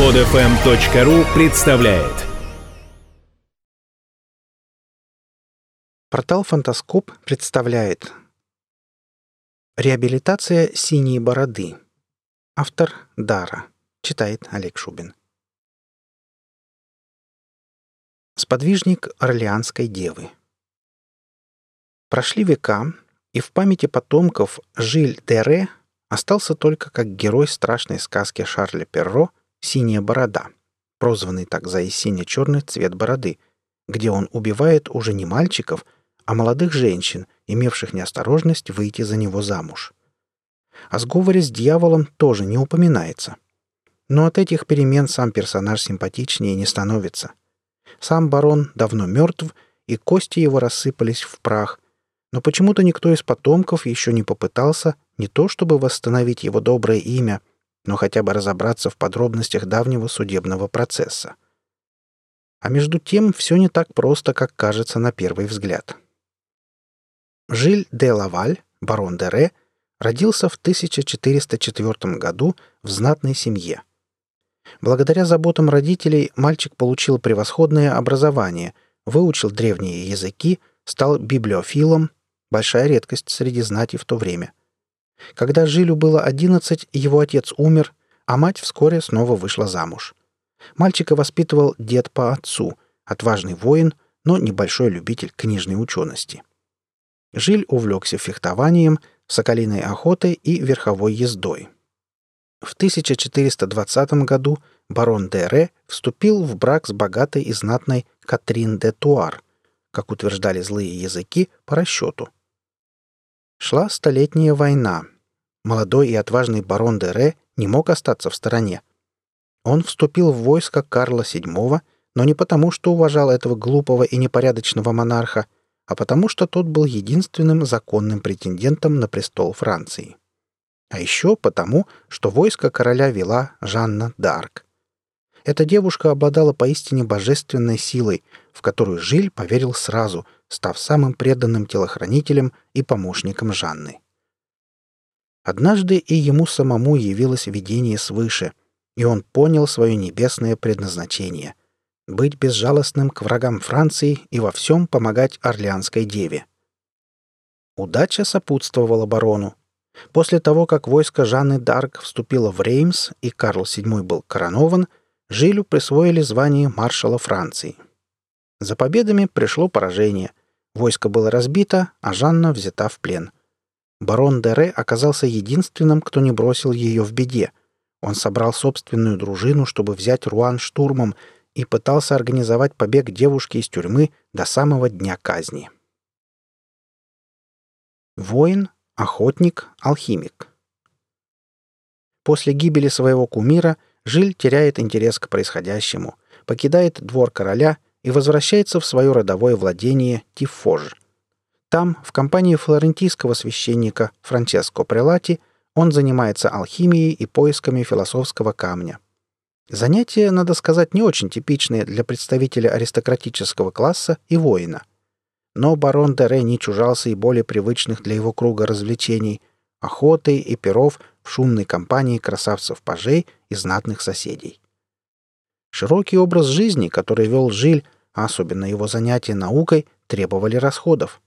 Подфм.ру представляет Портал «Фантаскоп» представляет Реабилитация синей бороды. Автор Дара. Читает Олег Шубин. Сподвижник Орлеанской девы. Прошли века, и в памяти потомков Жиль Дере остался только как герой страшной сказки Шарля Перро «Синяя борода», прозванный так за и сине-черный цвет бороды, где он убивает уже не мальчиков, а молодых женщин, имевших неосторожность выйти за него замуж. О сговоре с дьяволом тоже не упоминается. Но от этих перемен сам персонаж симпатичнее не становится. Сам барон давно мертв, и кости его рассыпались в прах, но почему-то никто из потомков еще не попытался не то чтобы восстановить его доброе имя, но хотя бы разобраться в подробностях давнего судебного процесса. А между тем все не так просто, как кажется на первый взгляд. Жиль де Лаваль, барон де Ре, родился в 1404 году в знатной семье. Благодаря заботам родителей мальчик получил превосходное образование, выучил древние языки, стал библиофилом, большая редкость среди знати в то время. Когда Жилю было 11, его отец умер, а мать вскоре снова вышла замуж. Мальчика воспитывал дед по отцу, отважный воин, но небольшой любитель книжной учености. Жиль увлекся фехтованием, соколиной охотой и верховой ездой. В 1420 году барон де Ре вступил в брак с богатой и знатной Катрин де Туар, как утверждали злые языки, по расчету – Шла Столетняя война. Молодой и отважный барон де Ре не мог остаться в стороне. Он вступил в войско Карла VII, но не потому, что уважал этого глупого и непорядочного монарха, а потому, что тот был единственным законным претендентом на престол Франции. А еще потому, что войско короля вела Жанна Д'Арк. Эта девушка обладала поистине божественной силой, в которую Жиль поверил сразу, став самым преданным телохранителем и помощником Жанны. Однажды и ему самому явилось видение свыше, и он понял свое небесное предназначение — быть безжалостным к врагам Франции и во всем помогать Орлеанской деве. Удача сопутствовала барону. После того, как войско Жанны Дарк вступило в Реймс и Карл VII был коронован — Жилю присвоили звание маршала Франции. За победами пришло поражение. Войско было разбито, а Жанна взята в плен. Барон Дере оказался единственным, кто не бросил ее в беде. Он собрал собственную дружину, чтобы взять Руан штурмом, и пытался организовать побег девушки из тюрьмы до самого дня казни. Воин, охотник, алхимик. После гибели своего кумира – Жиль теряет интерес к происходящему, покидает двор короля и возвращается в свое родовое владение Тифож. Там, в компании флорентийского священника Франческо Прелати, он занимается алхимией и поисками философского камня. Занятия, надо сказать, не очень типичные для представителя аристократического класса и воина. Но барон Дере не чужался и более привычных для его круга развлечений – охоты и перов в шумной компании красавцев-пажей и знатных соседей. Широкий образ жизни, который вел Жиль, а особенно его занятия наукой, требовали расходов.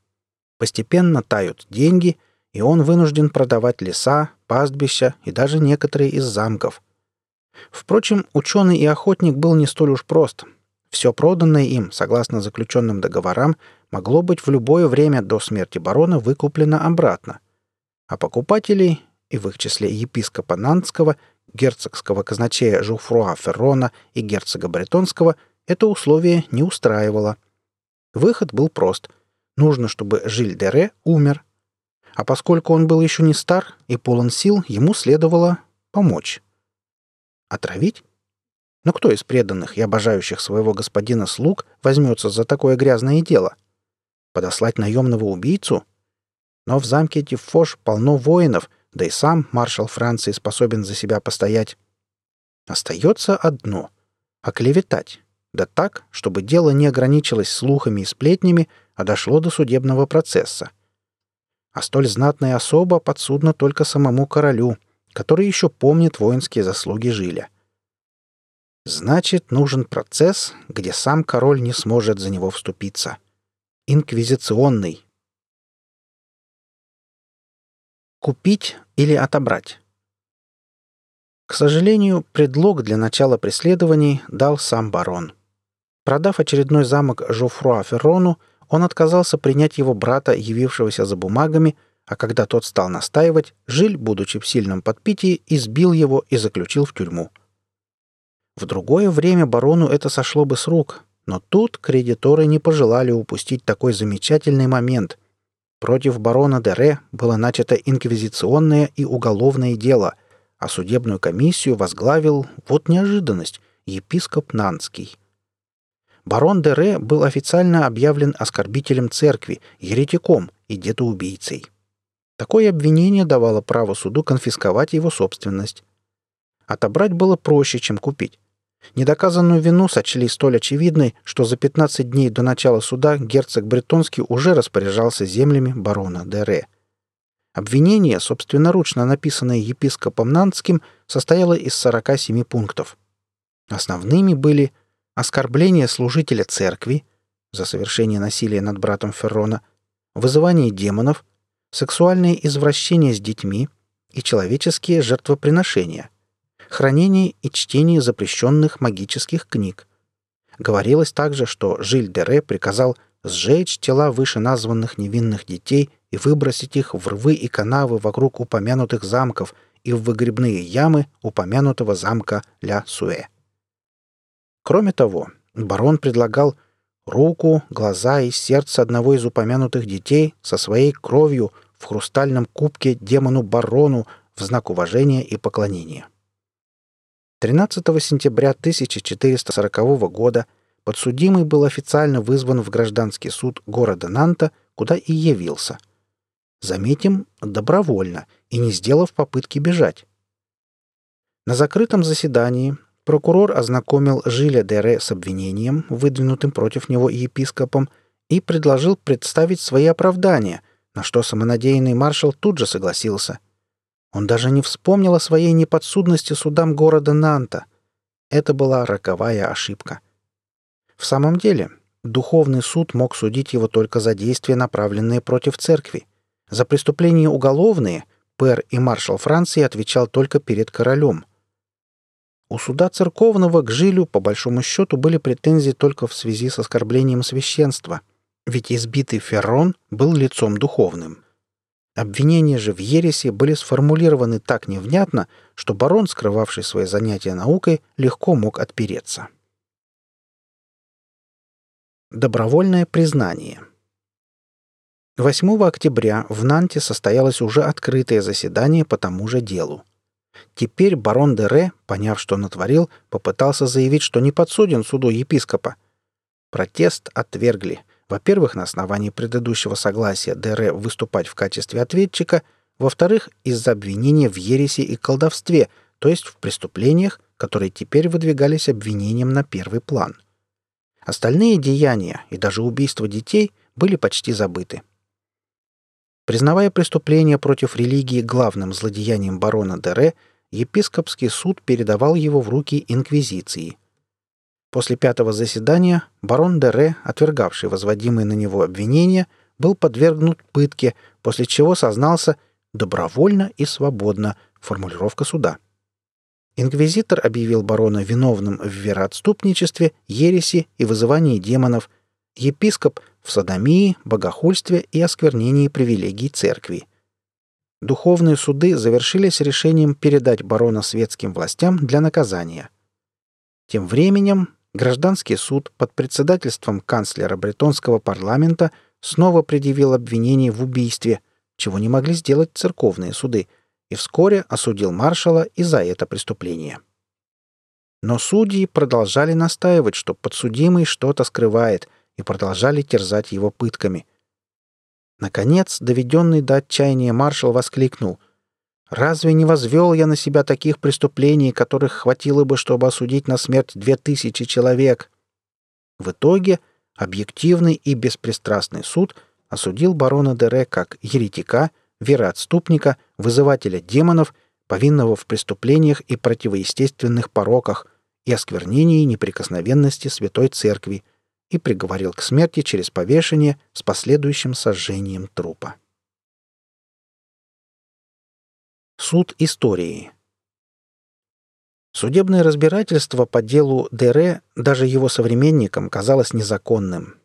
Постепенно тают деньги, и он вынужден продавать леса, пастбища и даже некоторые из замков. Впрочем, ученый и охотник был не столь уж прост. Все проданное им, согласно заключенным договорам, могло быть в любое время до смерти барона выкуплено обратно. А покупателей и в их числе епископа Нантского, герцогского казначея Жуфруа Феррона и герцога Бретонского, это условие не устраивало. Выход был прост. Нужно, чтобы Жиль де Ре умер. А поскольку он был еще не стар и полон сил, ему следовало помочь. Отравить? Но кто из преданных и обожающих своего господина слуг возьмется за такое грязное дело? Подослать наемного убийцу? Но в замке Тифош полно воинов — да и сам маршал Франции способен за себя постоять. Остается одно — оклеветать. Да так, чтобы дело не ограничилось слухами и сплетнями, а дошло до судебного процесса. А столь знатная особа подсудна только самому королю, который еще помнит воинские заслуги Жиля. Значит, нужен процесс, где сам король не сможет за него вступиться. Инквизиционный. Купить или отобрать? К сожалению, предлог для начала преследований дал сам барон. Продав очередной замок Жофруа Феррону, он отказался принять его брата, явившегося за бумагами, а когда тот стал настаивать, Жиль, будучи в сильном подпитии, избил его и заключил в тюрьму. В другое время барону это сошло бы с рук, но тут кредиторы не пожелали упустить такой замечательный момент. Против барона Дере было начато инквизиционное и уголовное дело, а судебную комиссию возглавил, вот неожиданность, епископ Нанский. Барон Дере был официально объявлен оскорбителем церкви, еретиком и детоубийцей. Такое обвинение давало право суду конфисковать его собственность. Отобрать было проще, чем купить. Недоказанную вину сочли столь очевидной, что за 15 дней до начала суда герцог Бретонский уже распоряжался землями барона Дере. Обвинение, собственноручно написанное епископом Нантским, состояло из 47 пунктов. Основными были оскорбление служителя церкви за совершение насилия над братом Феррона, вызывание демонов, сексуальное извращение с детьми и человеческие жертвоприношения хранение и чтение запрещенных магических книг. Говорилось также, что Жиль Дере приказал сжечь тела вышеназванных невинных детей и выбросить их в рвы и канавы вокруг упомянутых замков и в выгребные ямы упомянутого замка Ля Суэ. Кроме того, барон предлагал руку, глаза и сердце одного из упомянутых детей со своей кровью в хрустальном кубке демону-барону в знак уважения и поклонения. 13 сентября 1440 года подсудимый был официально вызван в гражданский суд города Нанта, куда и явился. Заметим, добровольно и не сделав попытки бежать. На закрытом заседании прокурор ознакомил Жиля Дере с обвинением, выдвинутым против него епископом, и предложил представить свои оправдания, на что самонадеянный маршал тут же согласился – он даже не вспомнил о своей неподсудности судам города Нанта. Это была роковая ошибка. В самом деле, духовный суд мог судить его только за действия, направленные против церкви. За преступления уголовные пэр и маршал Франции отвечал только перед королем. У суда церковного к Жилю, по большому счету, были претензии только в связи с оскорблением священства, ведь избитый Феррон был лицом духовным. Обвинения же в ересе были сформулированы так невнятно, что барон, скрывавший свои занятия наукой, легко мог отпереться. Добровольное признание 8 октября в Нанте состоялось уже открытое заседание по тому же делу. Теперь барон де Ре, поняв, что натворил, попытался заявить, что не подсуден суду епископа. Протест отвергли – во-первых, на основании предыдущего согласия ДР выступать в качестве ответчика, во-вторых, из-за обвинения в ереси и колдовстве, то есть в преступлениях, которые теперь выдвигались обвинением на первый план. Остальные деяния и даже убийство детей были почти забыты. Признавая преступление против религии главным злодеянием барона Дере, епископский суд передавал его в руки инквизиции – После пятого заседания барон Дере, отвергавший возводимые на него обвинения, был подвергнут пытке, после чего сознался «добровольно и свободно» формулировка суда. Инквизитор объявил барона виновным в вероотступничестве, ереси и вызывании демонов, епископ в садомии, богохульстве и осквернении привилегий церкви. Духовные суды завершились решением передать барона светским властям для наказания. Тем временем Гражданский суд под председательством канцлера бретонского парламента снова предъявил обвинение в убийстве, чего не могли сделать церковные суды, и вскоре осудил маршала и за это преступление. Но судьи продолжали настаивать, что подсудимый что-то скрывает, и продолжали терзать его пытками. Наконец, доведенный до отчаяния маршал воскликнул — Разве не возвел я на себя таких преступлений, которых хватило бы, чтобы осудить на смерть две тысячи человек? В итоге объективный и беспристрастный суд осудил барона Дере как еретика, вероотступника, вызывателя демонов, повинного в преступлениях и противоестественных пороках, и осквернении неприкосновенности Святой Церкви и приговорил к смерти через повешение с последующим сожжением трупа. Суд истории Судебное разбирательство по делу Дере даже его современникам казалось незаконным.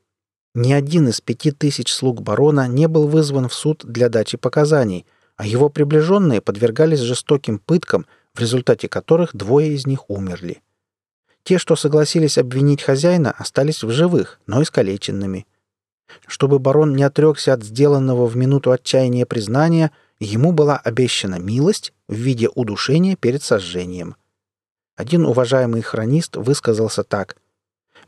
Ни один из пяти тысяч слуг барона не был вызван в суд для дачи показаний, а его приближенные подвергались жестоким пыткам, в результате которых двое из них умерли. Те, что согласились обвинить хозяина, остались в живых, но искалеченными. Чтобы барон не отрекся от сделанного в минуту отчаяния признания, ему была обещана милость в виде удушения перед сожжением – один уважаемый хронист высказался так.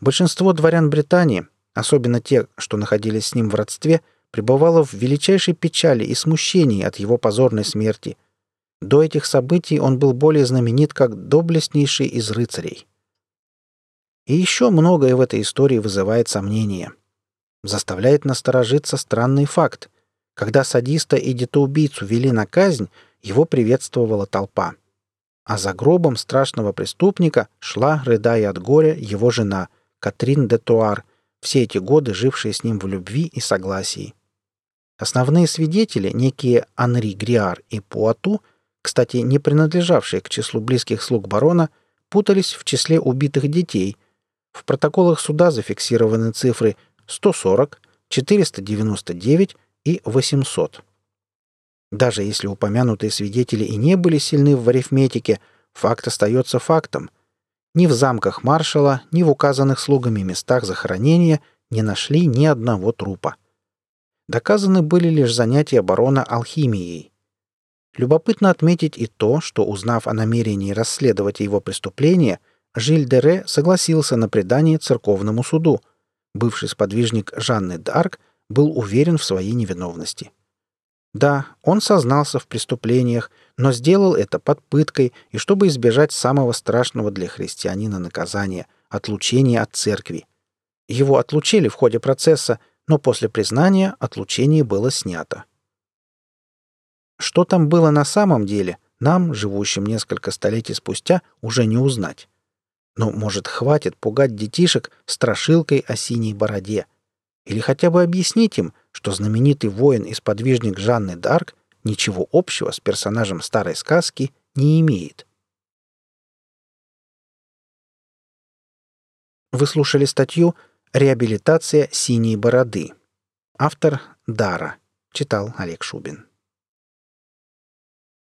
Большинство дворян Британии, особенно те, что находились с ним в родстве, пребывало в величайшей печали и смущении от его позорной смерти. До этих событий он был более знаменит как доблестнейший из рыцарей. И еще многое в этой истории вызывает сомнения. Заставляет насторожиться странный факт. Когда садиста и детоубийцу вели на казнь, его приветствовала толпа а за гробом страшного преступника шла, рыдая от горя, его жена, Катрин де Туар, все эти годы жившая с ним в любви и согласии. Основные свидетели, некие Анри Гриар и Пуату, кстати, не принадлежавшие к числу близких слуг барона, путались в числе убитых детей. В протоколах суда зафиксированы цифры 140, 499 и 800. Даже если упомянутые свидетели и не были сильны в арифметике, факт остается фактом. Ни в замках маршала, ни в указанных слугами местах захоронения не нашли ни одного трупа. Доказаны были лишь занятия барона алхимией. Любопытно отметить и то, что, узнав о намерении расследовать его преступление, Жиль Дере согласился на предание церковному суду. Бывший сподвижник Жанны д'Арк был уверен в своей невиновности. Да, он сознался в преступлениях, но сделал это под пыткой и чтобы избежать самого страшного для христианина наказания – отлучения от церкви. Его отлучили в ходе процесса, но после признания отлучение было снято. Что там было на самом деле, нам, живущим несколько столетий спустя, уже не узнать. Но, может, хватит пугать детишек страшилкой о синей бороде. Или хотя бы объяснить им, что знаменитый воин и сподвижник Жанны Д'Арк ничего общего с персонажем старой сказки не имеет. Вы слушали статью «Реабилитация синей бороды». Автор Дара. Читал Олег Шубин.